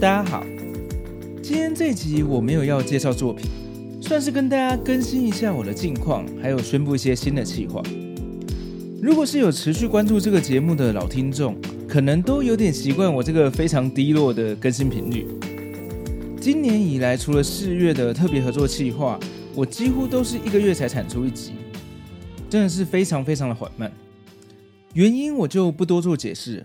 大家好，今天这集我没有要介绍作品，算是跟大家更新一下我的近况，还有宣布一些新的计划。如果是有持续关注这个节目的老听众，可能都有点习惯我这个非常低落的更新频率。今年以来，除了四月的特别合作计划，我几乎都是一个月才产出一集，真的是非常非常的缓慢。原因我就不多做解释。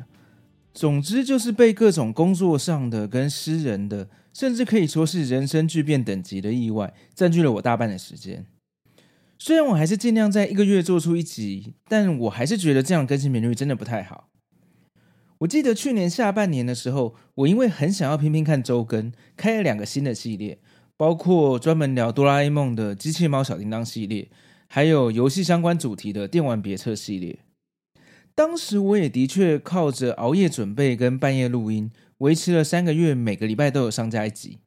总之就是被各种工作上的跟私人的，甚至可以说是人生巨变等级的意外，占据了我大半的时间。虽然我还是尽量在一个月做出一集，但我还是觉得这样更新频率真的不太好。我记得去年下半年的时候，我因为很想要拼拼看周更，开了两个新的系列，包括专门聊哆啦 A 梦的机器猫小叮当系列，还有游戏相关主题的电玩别册系列。当时我也的确靠着熬夜准备跟半夜录音，维持了三个月，每个礼拜都有上架一集。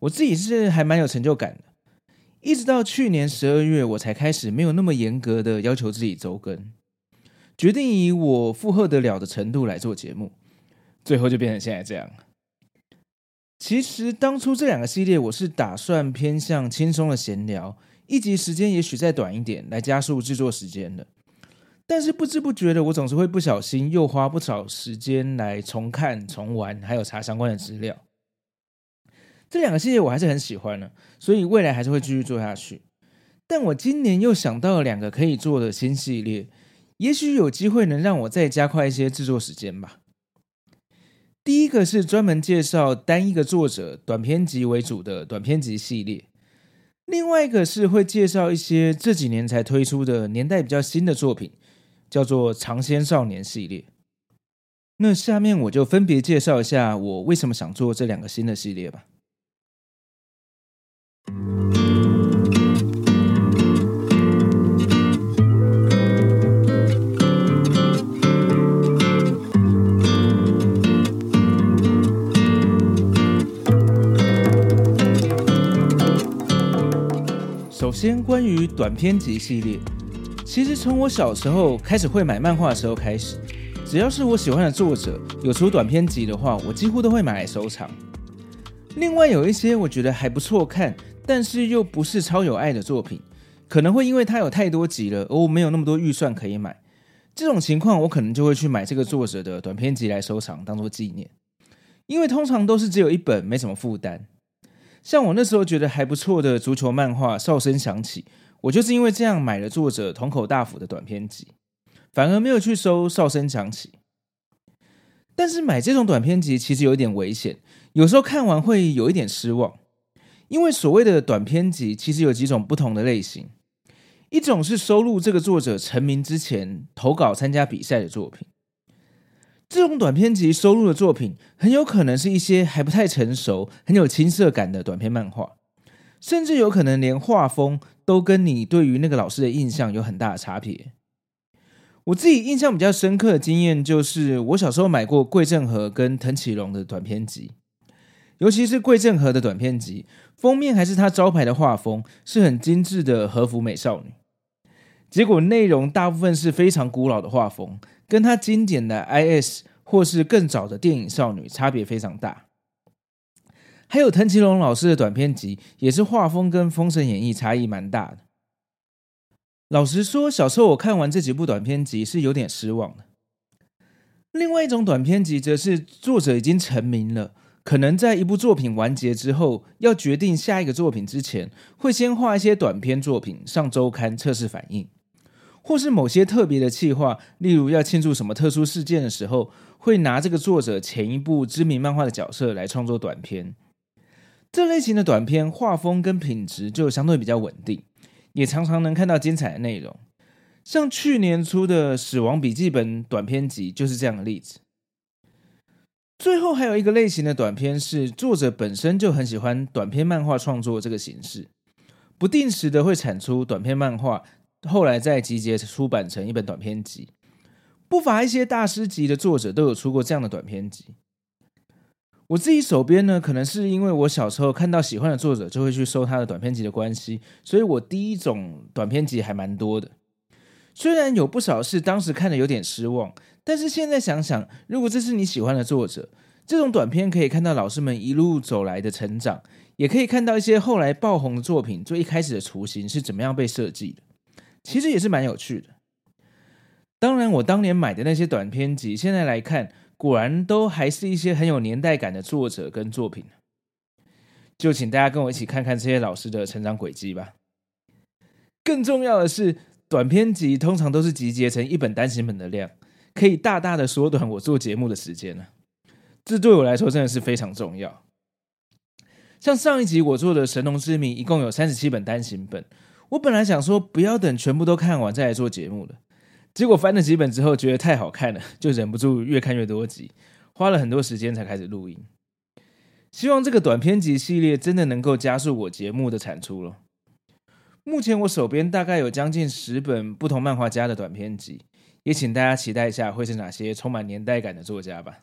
我自己是还蛮有成就感的。一直到去年十二月，我才开始没有那么严格的要求自己周更，决定以我负荷得了的程度来做节目，最后就变成现在这样。其实当初这两个系列，我是打算偏向轻松的闲聊，一集时间也许再短一点，来加速制作时间的。但是不知不觉的，我总是会不小心又花不少时间来重看、重玩，还有查相关的资料。这两个系列我还是很喜欢的，所以未来还是会继续做下去。但我今年又想到了两个可以做的新系列，也许有机会能让我再加快一些制作时间吧。第一个是专门介绍单一个作者短篇集为主的短篇集系列，另外一个是会介绍一些这几年才推出的年代比较新的作品。叫做《尝鲜少年》系列。那下面我就分别介绍一下我为什么想做这两个新的系列吧。首先，关于短篇集系列。其实从我小时候开始会买漫画的时候开始，只要是我喜欢的作者有出短篇集的话，我几乎都会买来收藏。另外有一些我觉得还不错看，但是又不是超有爱的作品，可能会因为它有太多集了，而我没有那么多预算可以买。这种情况我可能就会去买这个作者的短篇集来收藏，当做纪念。因为通常都是只有一本，没什么负担。像我那时候觉得还不错的足球漫画《哨声响起》。我就是因为这样买了作者樋口大辅的短篇集，反而没有去收《哨声响起》。但是买这种短篇集其实有一点危险，有时候看完会有一点失望，因为所谓的短篇集其实有几种不同的类型，一种是收录这个作者成名之前投稿参加比赛的作品，这种短篇集收录的作品很有可能是一些还不太成熟、很有青涩感的短篇漫画。甚至有可能连画风都跟你对于那个老师的印象有很大的差别。我自己印象比较深刻的经验就是，我小时候买过桂正和跟藤启龙的短篇集，尤其是桂正和的短篇集，封面还是他招牌的画风，是很精致的和服美少女。结果内容大部分是非常古老的画风，跟他经典的 IS 或是更早的电影少女差别非常大。还有藤崎龙老师的短篇集，也是画风跟《封神演义》差异蛮大的。老实说，小时候我看完这几部短篇集是有点失望的。另外一种短篇集，则是作者已经成名了，可能在一部作品完结之后，要决定下一个作品之前，会先画一些短篇作品上周刊测试反应，或是某些特别的企划，例如要庆祝什么特殊事件的时候，会拿这个作者前一部知名漫画的角色来创作短篇。这类型的短片画风跟品质就相对比较稳定，也常常能看到精彩的内容。像去年出的《死亡笔记本》短篇集就是这样的例子。最后还有一个类型的短篇是作者本身就很喜欢短篇漫画创作这个形式，不定时的会产出短篇漫画，后来再集结出版成一本短篇集。不乏一些大师级的作者都有出过这样的短篇集。我自己手边呢，可能是因为我小时候看到喜欢的作者就会去收他的短篇集的关系，所以我第一种短篇集还蛮多的。虽然有不少是当时看的有点失望，但是现在想想，如果这是你喜欢的作者，这种短篇可以看到老师们一路走来的成长，也可以看到一些后来爆红的作品最一开始的雏形是怎么样被设计的，其实也是蛮有趣的。当然，我当年买的那些短篇集，现在来看，果然都还是一些很有年代感的作者跟作品。就请大家跟我一起看看这些老师的成长轨迹吧。更重要的是，短篇集通常都是集结成一本单行本的量，可以大大的缩短我做节目的时间呢。这对我来说真的是非常重要。像上一集我做的《神农之谜》，一共有三十七本单行本。我本来想说不要等全部都看完再来做节目的，结果翻了几本之后觉得太好看了，就忍不住越看越多集，花了很多时间才开始录音。希望这个短篇集系列真的能够加速我节目的产出了。目前我手边大概有将近十本不同漫画家的短篇集，也请大家期待一下会是哪些充满年代感的作家吧。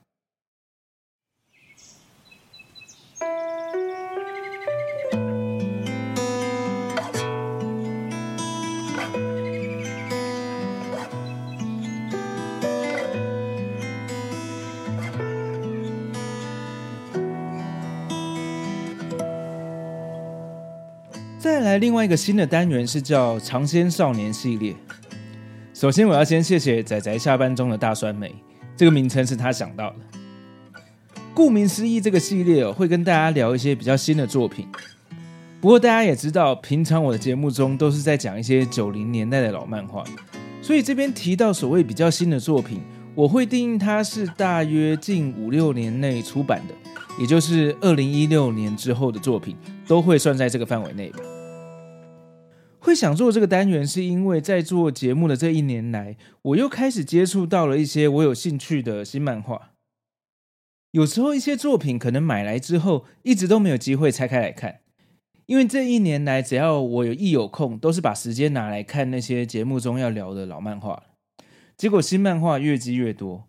再来另外一个新的单元是叫“尝鲜少年”系列。首先，我要先谢谢仔仔下班中的大酸梅，这个名称是他想到的。顾名思义，这个系列会跟大家聊一些比较新的作品。不过大家也知道，平常我的节目中都是在讲一些九零年代的老漫画，所以这边提到所谓比较新的作品，我会定义它是大约近五六年内出版的，也就是二零一六年之后的作品，都会算在这个范围内吧。会想做这个单元，是因为在做节目的这一年来，我又开始接触到了一些我有兴趣的新漫画。有时候一些作品可能买来之后，一直都没有机会拆开来看，因为这一年来，只要我有一有空，都是把时间拿来看那些节目中要聊的老漫画。结果新漫画越积越多，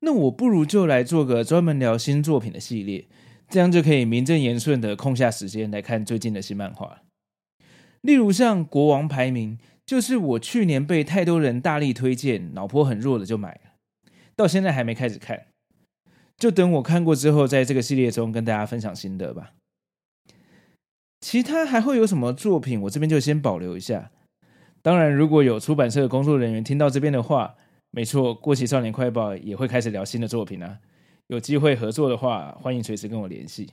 那我不如就来做个专门聊新作品的系列，这样就可以名正言顺的空下时间来看最近的新漫画。例如像《国王排名》，就是我去年被太多人大力推荐，脑波很弱的就买了，到现在还没开始看，就等我看过之后，在这个系列中跟大家分享心得吧。其他还会有什么作品？我这边就先保留一下。当然，如果有出版社的工作人员听到这边的话，没错，《过期少年快报》也会开始聊新的作品啊。有机会合作的话，欢迎随时跟我联系。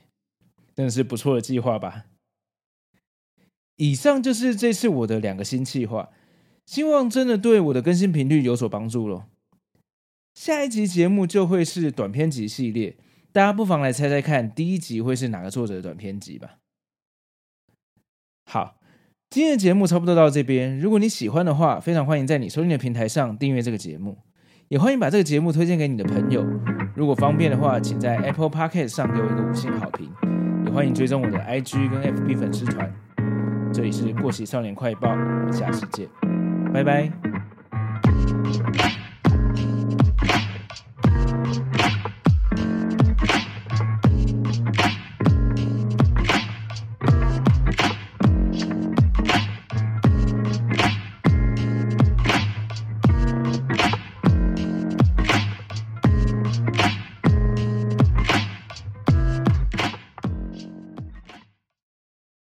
真的是不错的计划吧？以上就是这次我的两个新计划，希望真的对我的更新频率有所帮助喽。下一集节目就会是短篇集系列，大家不妨来猜猜看，第一集会是哪个作者的短篇集吧。好，今天的节目差不多到这边，如果你喜欢的话，非常欢迎在你收听的平台上订阅这个节目，也欢迎把这个节目推荐给你的朋友。如果方便的话，请在 Apple Podcast 上给我一个五星好评，也欢迎追踪我的 IG 跟 FB 粉丝团。这里是过期少年快报，我们下期见，拜拜。